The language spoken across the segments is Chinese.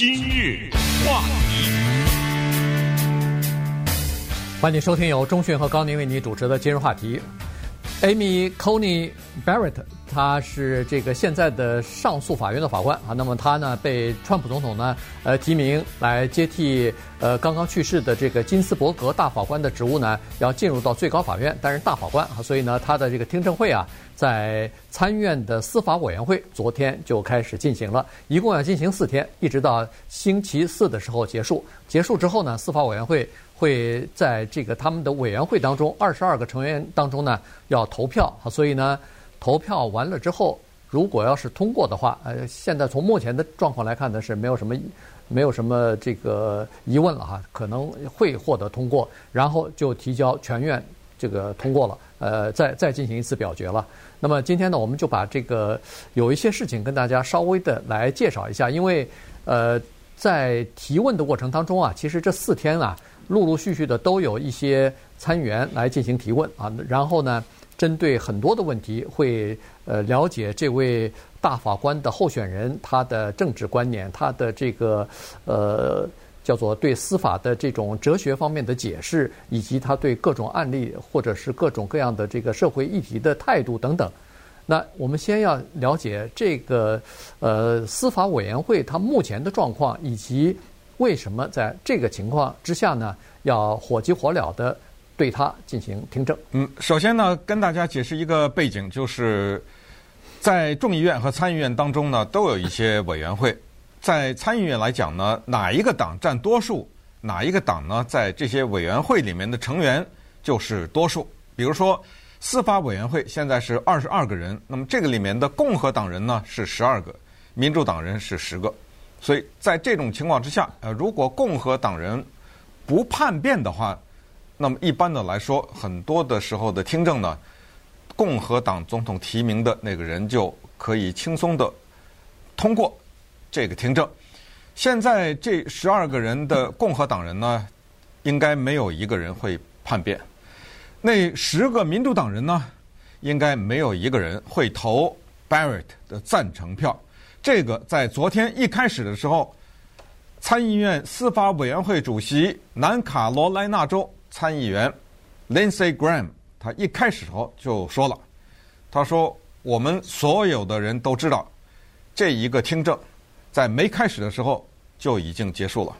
今日话题，欢迎收听由中讯和高宁为你主持的今日话题。Amy Coney Barrett，他是这个现在的上诉法院的法官啊。那么他呢被川普总统呢呃提名来接替呃刚刚去世的这个金斯伯格大法官的职务呢，要进入到最高法院担任大法官啊。所以呢，他的这个听证会啊，在参院的司法委员会昨天就开始进行了，一共要进行四天，一直到星期四的时候结束。结束之后呢，司法委员会。会在这个他们的委员会当中，二十二个成员当中呢，要投票。所以呢，投票完了之后，如果要是通过的话，呃，现在从目前的状况来看呢，是没有什么，没有什么这个疑问了哈，可能会获得通过，然后就提交全院这个通过了，呃，再再进行一次表决了。那么今天呢，我们就把这个有一些事情跟大家稍微的来介绍一下，因为呃，在提问的过程当中啊，其实这四天啊。陆陆续续的都有一些参议员来进行提问啊，然后呢，针对很多的问题会呃了解这位大法官的候选人他的政治观念，他的这个呃叫做对司法的这种哲学方面的解释，以及他对各种案例或者是各种各样的这个社会议题的态度等等。那我们先要了解这个呃司法委员会它目前的状况以及。为什么在这个情况之下呢，要火急火燎的对他进行听证？嗯，首先呢，跟大家解释一个背景，就是在众议院和参议院当中呢，都有一些委员会。在参议院来讲呢，哪一个党占多数，哪一个党呢，在这些委员会里面的成员就是多数。比如说，司法委员会现在是二十二个人，那么这个里面的共和党人呢是十二个，民主党人是十个。所以在这种情况之下，呃，如果共和党人不叛变的话，那么一般的来说，很多的时候的听证呢，共和党总统提名的那个人就可以轻松的通过这个听证。现在这十二个人的共和党人呢，应该没有一个人会叛变。那十个民主党人呢，应该没有一个人会投 Barrett 的赞成票。这个在昨天一开始的时候，参议院司法委员会主席南卡罗来纳州参议员 Lindsey Graham，他一开始时候就说了，他说：“我们所有的人都知道，这一个听证在没开始的时候就已经结束了。”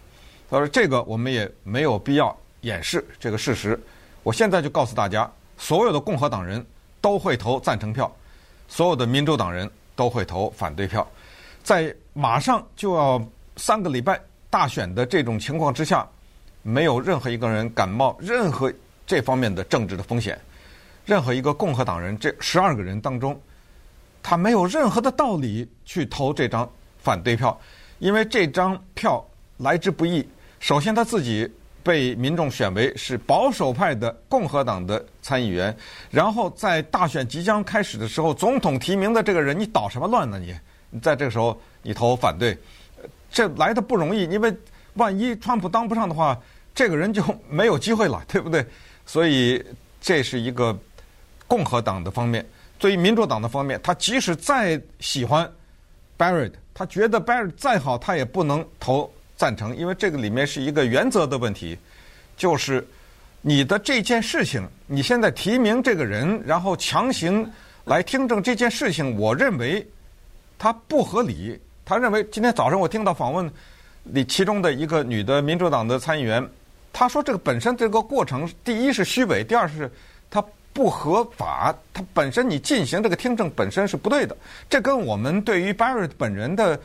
他说：“这个我们也没有必要掩饰这个事实。我现在就告诉大家，所有的共和党人都会投赞成票，所有的民主党人都会投反对票。”在马上就要三个礼拜大选的这种情况之下，没有任何一个人敢冒任何这方面的政治的风险。任何一个共和党人，这十二个人当中，他没有任何的道理去投这张反对票，因为这张票来之不易。首先，他自己被民众选为是保守派的共和党的参议员，然后在大选即将开始的时候，总统提名的这个人，你捣什么乱呢？你你？在这个时候，你投反对，这来的不容易，因为万一川普当不上的话，这个人就没有机会了，对不对？所以这是一个共和党的方面。对于民主党的方面，他即使再喜欢 Barrett，他觉得 Barrett 再好，他也不能投赞成，因为这个里面是一个原则的问题，就是你的这件事情，你现在提名这个人，然后强行来听证这件事情，我认为。他不合理。他认为今天早上我听到访问你其中的一个女的民主党的参议员，她说这个本身这个过程，第一是虚伪，第二是它不合法。它本身你进行这个听证本身是不对的。这跟我们对于 Barry 本人的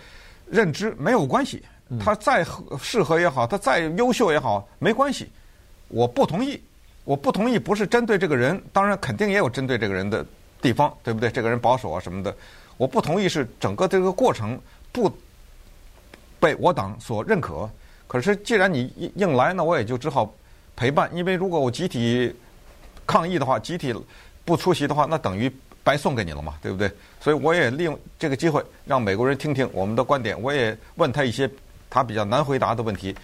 认知没有关系。他再适合也好，他再优秀也好，没关系。我不同意，我不同意不是针对这个人，当然肯定也有针对这个人的地方，对不对？这个人保守啊什么的。我不同意是整个这个过程不被我党所认可。可是既然你硬硬来，那我也就只好陪伴。因为如果我集体抗议的话，集体不出席的话，那等于白送给你了嘛，对不对？所以我也利用这个机会让美国人听听我们的观点。我也问他一些他比较难回答的问题。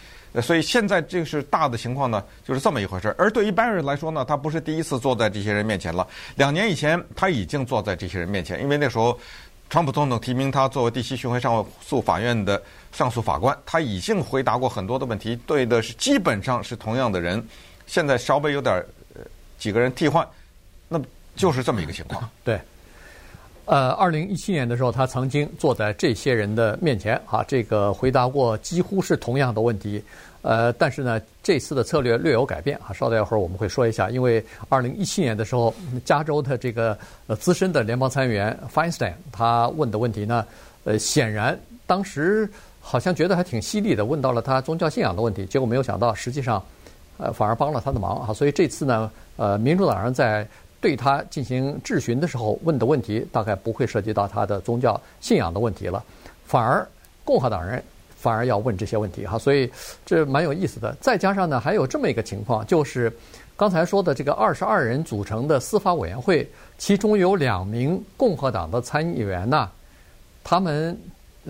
所以现在这是大的情况呢，就是这么一回事。而对于 Barrett 来说呢，他不是第一次坐在这些人面前了。两年以前他已经坐在这些人面前，因为那时候川普总统提名他作为第七巡回上诉法院的上诉法官，他已经回答过很多的问题，对的是基本上是同样的人，现在稍微有点几个人替换，那就是这么一个情况。对。呃，二零一七年的时候，他曾经坐在这些人的面前，啊，这个回答过几乎是同样的问题。呃，但是呢，这次的策略略有改变啊。稍等一会儿我们会说一下，因为二零一七年的时候，加州的这个呃资深的联邦参议员 Feinstein 他问的问题呢，呃，显然当时好像觉得还挺犀利的，问到了他宗教信仰的问题，结果没有想到，实际上呃反而帮了他的忙啊。所以这次呢，呃，民主党人在对他进行质询的时候问的问题，大概不会涉及到他的宗教信仰的问题了，反而共和党人反而要问这些问题哈，所以这蛮有意思的。再加上呢，还有这么一个情况，就是刚才说的这个二十二人组成的司法委员会，其中有两名共和党的参议员呢，他们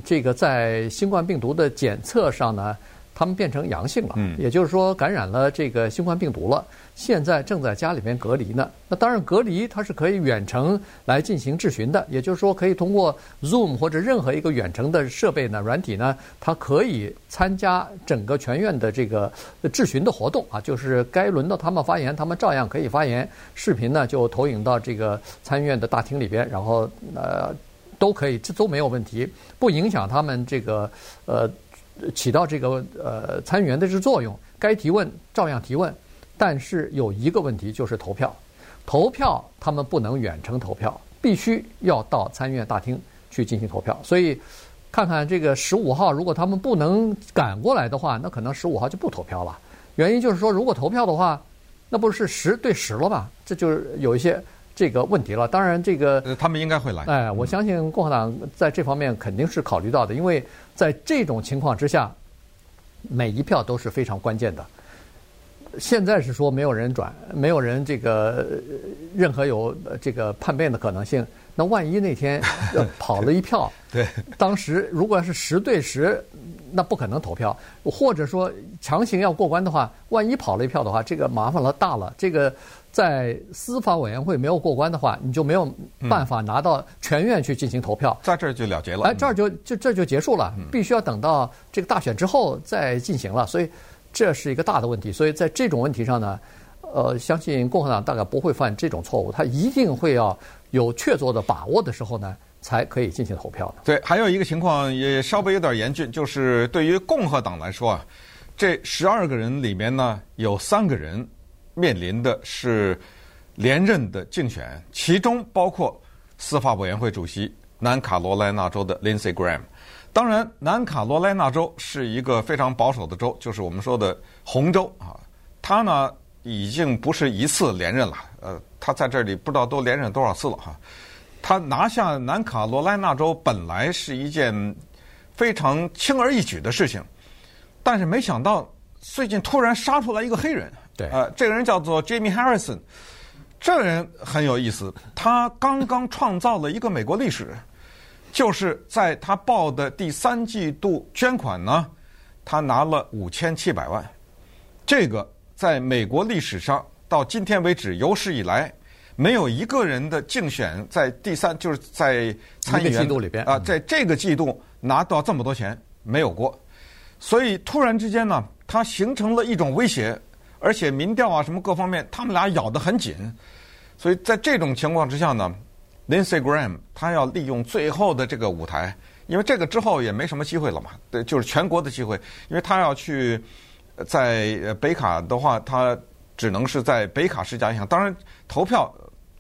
这个在新冠病毒的检测上呢。他们变成阳性了，也就是说感染了这个新冠病毒了。现在正在家里面隔离呢。那当然，隔离它是可以远程来进行质询的，也就是说可以通过 Zoom 或者任何一个远程的设备呢、软体呢，它可以参加整个全院的这个质询的活动啊。就是该轮到他们发言，他们照样可以发言。视频呢就投影到这个参议院的大厅里边，然后呃都可以，这都没有问题，不影响他们这个呃。起到这个呃参议员的这作用，该提问照样提问，但是有一个问题就是投票，投票他们不能远程投票，必须要到参议院大厅去进行投票。所以看看这个十五号，如果他们不能赶过来的话，那可能十五号就不投票了。原因就是说，如果投票的话，那不是十对十了吗？这就是有一些。这个问题了，当然这个他们应该会来。哎，我相信共和党在这方面肯定是考虑到的，因为在这种情况之下，每一票都是非常关键的。现在是说没有人转，没有人这个任何有这个叛变的可能性。那万一那天跑了一票，对，当时如果要是十对十，那不可能投票，或者说强行要过关的话，万一跑了一票的话，这个麻烦了大了，这个。在司法委员会没有过关的话，你就没有办法拿到全院去进行投票，在这儿就了结了。哎，这儿就就这就结束了，必须要等到这个大选之后再进行了。所以这是一个大的问题。所以在这种问题上呢，呃，相信共和党大概不会犯这种错误，他一定会要有确凿的把握的时候呢，才可以进行投票的。对，还有一个情况也稍微有点严峻，就是对于共和党来说啊，这十二个人里面呢，有三个人。面临的是连任的竞选，其中包括司法委员会主席南卡罗来纳州的 Lindsey Graham。当然，南卡罗来纳州是一个非常保守的州，就是我们说的红州啊。他呢已经不是一次连任了，呃，他在这里不知道都连任多少次了哈。他拿下南卡罗来纳州本来是一件非常轻而易举的事情，但是没想到最近突然杀出来一个黑人。对，呃，这个人叫做 Jamie Harrison，这个人很有意思，他刚刚创造了一个美国历史，就是在他报的第三季度捐款呢，他拿了五千七百万，这个在美国历史上到今天为止有史以来没有一个人的竞选在第三就是在参议员季度里边啊，在这个季度拿到这么多钱没有过，所以突然之间呢，他形成了一种威胁。而且民调啊，什么各方面，他们俩咬得很紧，所以在这种情况之下呢，Lindsey Graham 他要利用最后的这个舞台，因为这个之后也没什么机会了嘛，对，就是全国的机会，因为他要去在北卡的话，他只能是在北卡施加影响。当然，投票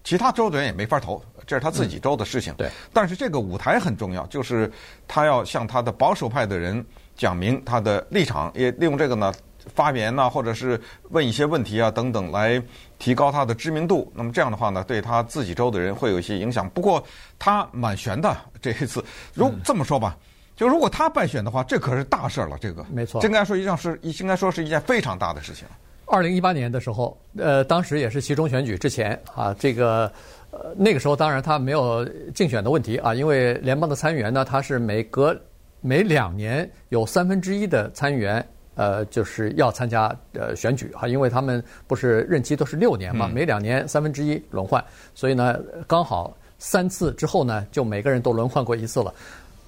其他州的人也没法投，这是他自己州的事情。嗯、对，但是这个舞台很重要，就是他要向他的保守派的人讲明他的立场，也利用这个呢。发言呐，或者是问一些问题啊，等等，来提高他的知名度。那么这样的话呢，对他自己州的人会有一些影响。不过他蛮悬的这一次。如这么说吧，就如果他败选的话，这可是大事了。这个没错，应该说一件是，应该说是一件非常大的事情。二零一八年的时候，呃，当时也是其中选举之前啊，这个呃那个时候当然他没有竞选的问题啊，因为联邦的参议员呢，他是每隔每两年有三分之一的参议员。呃，就是要参加呃选举。哈，因为他们不是任期都是六年嘛，每两年三分之一轮换，所以呢，刚好三次之后呢，就每个人都轮换过一次了。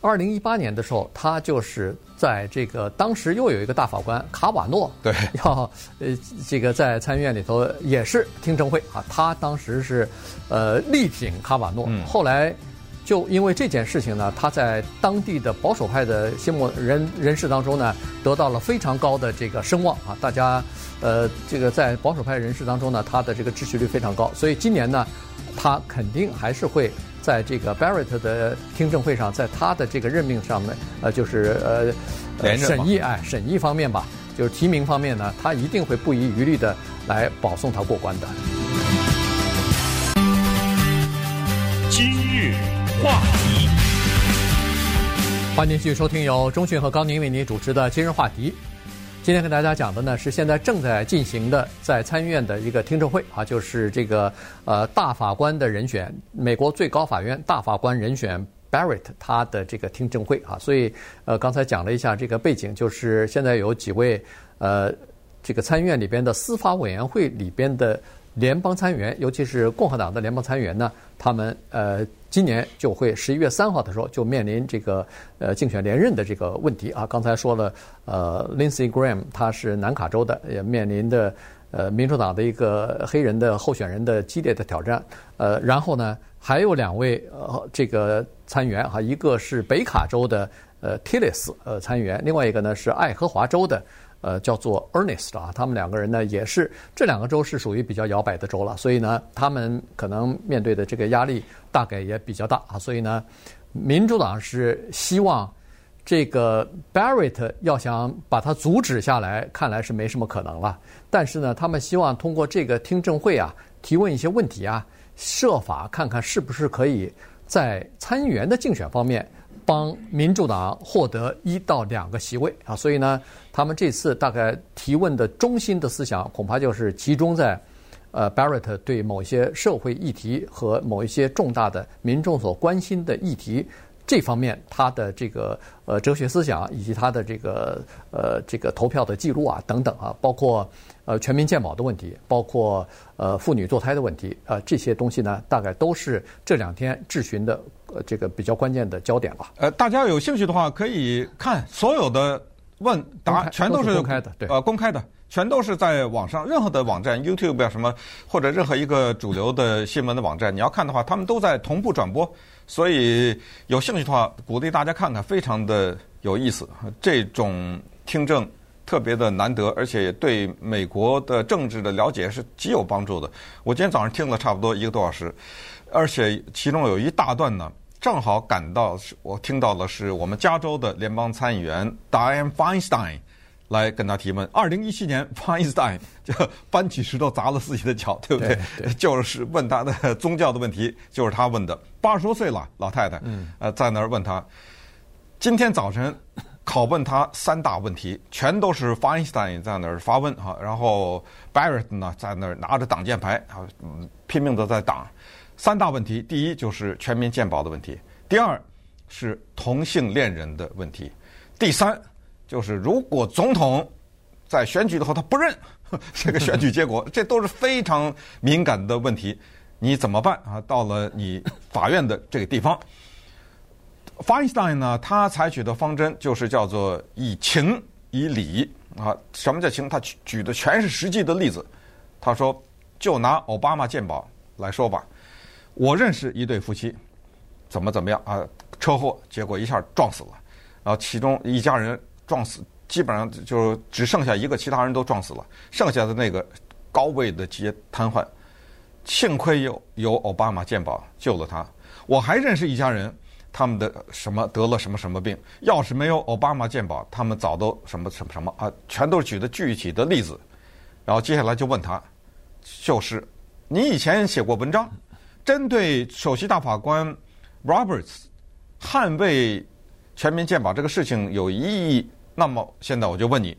二零一八年的时候，他就是在这个当时又有一个大法官卡瓦诺，对，要呃这个在参议院里头也是听证会。啊，他当时是呃力挺卡瓦诺，嗯、后来就因为这件事情呢，他在当地的保守派的心目人人士当中呢，得到了非常高的这个声望啊，大家呃这个在保守派人士当中呢，他的这个支持率非常高，所以今年呢，他肯定还是会。在这个 Barrett 的听证会上，在他的这个任命上面，呃，就是呃，审议哎，审议方面吧，就是提名方面呢，他一定会不遗余力的来保送他过关的。今日话题，欢迎继续收听由钟讯和高宁为您主持的今日话题。今天跟大家讲的呢是现在正在进行的在参议院的一个听证会啊，就是这个呃大法官的人选，美国最高法院大法官人选 Barrett 他的这个听证会啊，所以呃刚才讲了一下这个背景，就是现在有几位呃这个参议院里边的司法委员会里边的联邦参议员，尤其是共和党的联邦参议员呢，他们呃。今年就会十一月三号的时候就面临这个呃竞选连任的这个问题啊。刚才说了，呃，Lindsey Graham 他是南卡州的，也面临的呃民主党的一个黑人的候选人的激烈的挑战。呃，然后呢，还有两位呃这个参议员哈，一个是北卡州的呃 Tillis 呃参议员，另外一个呢是爱荷华州的。呃，叫做 Ernest 啊，他们两个人呢，也是这两个州是属于比较摇摆的州了，所以呢，他们可能面对的这个压力大概也比较大啊。所以呢，民主党是希望这个 Barrett 要想把他阻止下来，看来是没什么可能了。但是呢，他们希望通过这个听证会啊，提问一些问题啊，设法看看是不是可以在参议员的竞选方面。帮民主党获得一到两个席位啊，所以呢，他们这次大概提问的中心的思想，恐怕就是集中在，呃，Barrett 对某些社会议题和某一些重大的民众所关心的议题这方面，他的这个呃哲学思想以及他的这个呃这个投票的记录啊等等啊，包括呃全民健保的问题，包括呃妇女堕胎的问题啊，这些东西呢，大概都是这两天质询的。呃，这个比较关键的焦点吧。呃，大家有兴趣的话，可以看所有的问答，全都是公开的，对，呃，公开的，全都是在网上，任何的网站，YouTube 啊什么，或者任何一个主流的新闻的网站，你要看的话，他们都在同步转播。所以有兴趣的话，鼓励大家看看，非常的有意思。这种听证特别的难得，而且对美国的政治的了解是极有帮助的。我今天早上听了差不多一个多小时，而且其中有一大段呢。正好赶到，我听到的是我们加州的联邦参议员 Dianne Feinstein 来跟他提问。二零一七年，Feinstein 就搬起石头砸了自己的脚，对不对？对对就是问他的宗教的问题，就是他问的。八十多岁了，老太太，呃，在那儿问他。今天早晨拷问他三大问题，全都是 Feinstein 在那儿发问哈，然后 Barrett 呢在那儿拿着挡箭牌啊，拼命的在挡。三大问题，第一就是全民健保的问题，第二是同性恋人的问题，第三就是如果总统在选举的话他不认 这个选举结果，这都是非常敏感的问题，你怎么办啊？到了你法院的这个地方，Feinstein 呢，他采取的方针就是叫做以情以理啊。什么叫情？他举举的全是实际的例子。他说，就拿奥巴马健保来说吧。我认识一对夫妻，怎么怎么样啊？车祸，结果一下撞死了，然后其中一家人撞死，基本上就只剩下一个，其他人都撞死了，剩下的那个高位的接瘫痪，幸亏有有奥巴马健保救了他。我还认识一家人，他们的什么得了什么什么病，要是没有奥巴马健保，他们早都什么什么什么啊，全都是举的具体的例子。然后接下来就问他，就是你以前写过文章。针对首席大法官 Roberts 捍卫全民健保这个事情有异议，那么现在我就问你：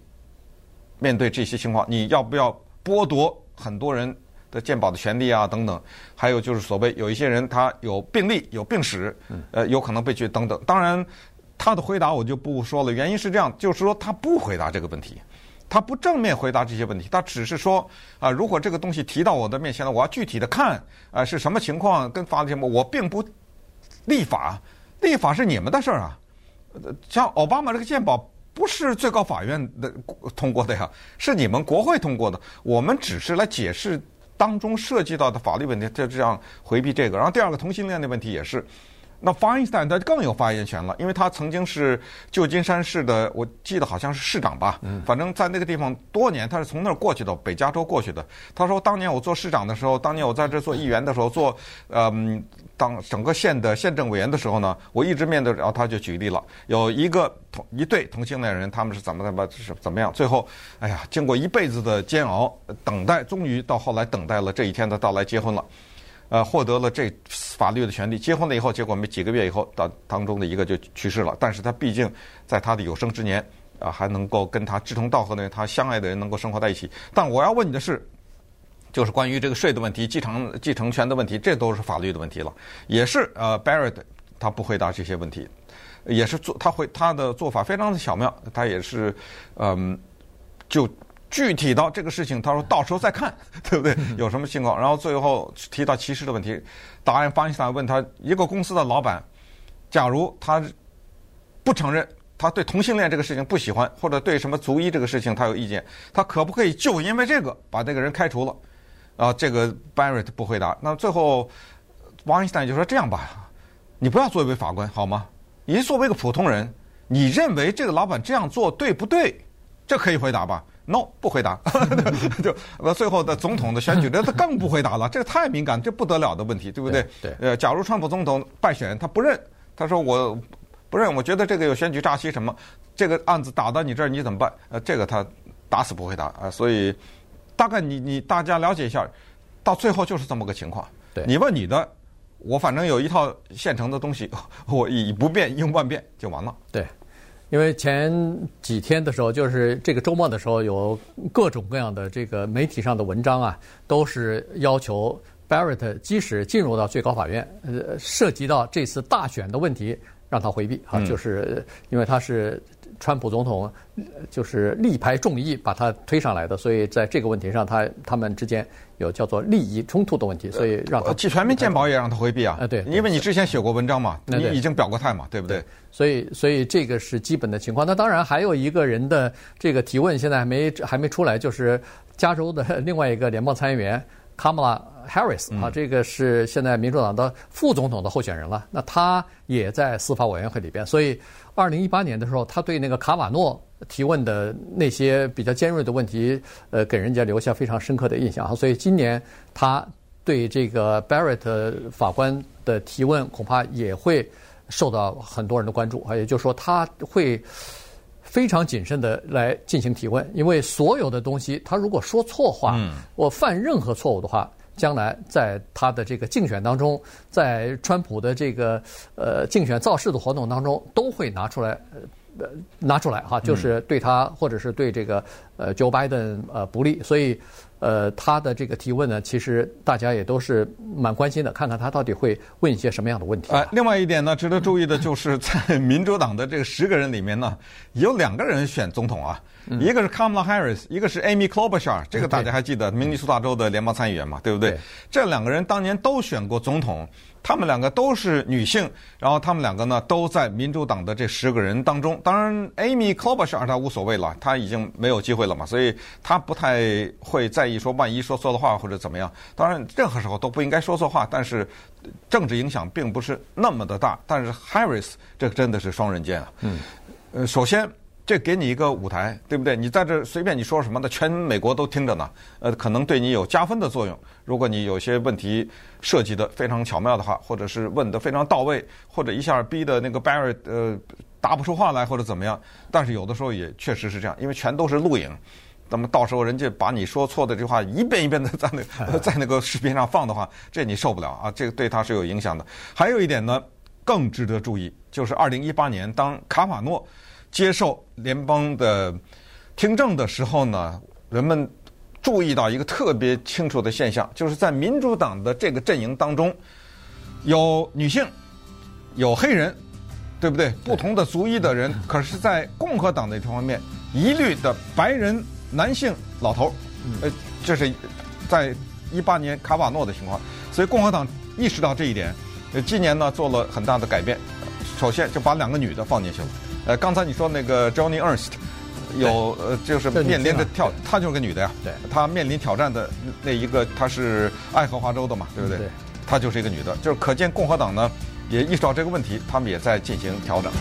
面对这些情况，你要不要剥夺很多人的健保的权利啊？等等，还有就是所谓有一些人他有病历、有病史，呃，有可能被拒等等。当然，他的回答我就不说了，原因是这样，就是说他不回答这个问题。他不正面回答这些问题，他只是说啊，如果这个东西提到我的面前了，我要具体的看啊是什么情况，跟法律什么，我并不立法，立法是你们的事儿啊。像奥巴马这个健保不是最高法院的通过的呀，是你们国会通过的，我们只是来解释当中涉及到的法律问题，就这样回避这个。然后第二个同性恋的问题也是。那 Feinstein 他更有发言权了，因为他曾经是旧金山市的，我记得好像是市长吧，反正在那个地方多年，他是从那儿过去的，北加州过去的。他说，当年我做市长的时候，当年我在这做议员的时候，做嗯当整个县的县政委员的时候呢，我一直面对，然后他就举例了，有一个同一对同性恋人，他们是怎么怎么是怎么样，最后哎呀，经过一辈子的煎熬等待，终于到后来等待了这一天的到来，结婚了。呃，获得了这法律的权利，结婚了以后，结果没几个月以后，当当中的一个就去世了。但是他毕竟在他的有生之年，啊、还能够跟他志同道合的人，他相爱的人能够生活在一起。但我要问你的是，就是关于这个税的问题、继承继承权的问题，这都是法律的问题了。也是呃，Barrett 他不回答这些问题，也是做他会他的做法非常的巧妙，他也是嗯、就。具体到这个事情，他说到时候再看，对不对？有什么情况？然后最后提到歧视的问题，答案方向问他一个公司的老板，假如他不承认他对同性恋这个事情不喜欢，或者对什么族裔这个事情他有意见，他可不可以就因为这个把这个人开除了？啊，这个 Barrett 不回答。那最后 Weinstein 就说这样吧，你不要作为法官好吗？你作为一个普通人，你认为这个老板这样做对不对？这可以回答吧？no，不回答，就那最后的总统的选举，那他更不回答了。这个太敏感，这不得了的问题，对不对？对。呃，假如川普总统败选，他不认，他说我不认，我觉得这个有选举诈欺什么，这个案子打到你这儿，你怎么办？呃，这个他打死不回答啊。所以大概你你大家了解一下，到最后就是这么个情况。对。你问你的，我反正有一套现成的东西，我以不变应万变就完了。对。因为前几天的时候，就是这个周末的时候，有各种各样的这个媒体上的文章啊，都是要求 Barrett 即使进入到最高法院，呃，涉及到这次大选的问题，让他回避啊，就是因为他是。川普总统就是力排众议把他推上来的，所以在这个问题上，他他们之间有叫做利益冲突的问题，所以让他全民健保也让他回避啊。呃，对，因为你之前写过文章嘛，你已经表过态嘛，对不对？所以，所以这个是基本的情况。那当然还有一个人的这个提问现在还没还没出来，就是加州的 另外一个联邦参议员卡马拉。Harris 啊，这个是现在民主党的副总统的候选人了。那他也在司法委员会里边，所以二零一八年的时候，他对那个卡瓦诺提问的那些比较尖锐的问题，呃，给人家留下非常深刻的印象啊。所以今年他对这个 Barrett 法官的提问，恐怕也会受到很多人的关注啊。也就是说，他会非常谨慎的来进行提问，因为所有的东西，他如果说错话，我犯任何错误的话。将来在他的这个竞选当中，在川普的这个呃竞选造势的活动当中，都会拿出来呃拿出来哈，就是对他或者是对这个呃 Joe Biden 呃不利，所以呃他的这个提问呢，其实大家也都是蛮关心的，看看他到底会问一些什么样的问题。哎，另外一点呢，值得注意的就是在民主党的这个十个人里面呢，有两个人选总统啊。一个是 Kamala Harris，一个是 Amy Klobuchar，这个大家还记得，明尼苏达州的联邦参议员嘛，对不对？对。这两个人当年都选过总统，他们两个都是女性，然后他们两个呢都在民主党的这十个人当中。当然，Amy Klobuchar 她无所谓了，她已经没有机会了嘛，所以她不太会在意说万一说错的话或者怎么样。当然，任何时候都不应该说错话，但是政治影响并不是那么的大。但是 Harris 这个真的是双刃剑啊。嗯。呃，首先。这给你一个舞台，对不对？你在这随便你说什么的，全美国都听着呢。呃，可能对你有加分的作用。如果你有些问题设计的非常巧妙的话，或者是问的非常到位，或者一下逼的那个 Barrett 呃答不出话来，或者怎么样。但是有的时候也确实是这样，因为全都是录影，那么到时候人家把你说错的这句话一遍一遍的在那 在那个视频上放的话，这你受不了啊！这个对他是有影响的。还有一点呢，更值得注意，就是二零一八年当卡瓦诺。接受联邦的听证的时候呢，人们注意到一个特别清楚的现象，就是在民主党的这个阵营当中，有女性，有黑人，对不对？不同的族裔的人，可是，在共和党的这方面一律的白人男性老头儿，呃，这是在一八年卡瓦诺的情况，所以共和党意识到这一点，呃，今年呢做了很大的改变，首先就把两个女的放进去了，呃，刚才你说那个 Johnny Ernst。有呃，就是面临着挑，她就是个女的呀。对，她面临挑战的那一个，她是爱荷华州的嘛，对不对？对，她就是一个女的，就是可见共和党呢也意识到这个问题，他们也在进行调整。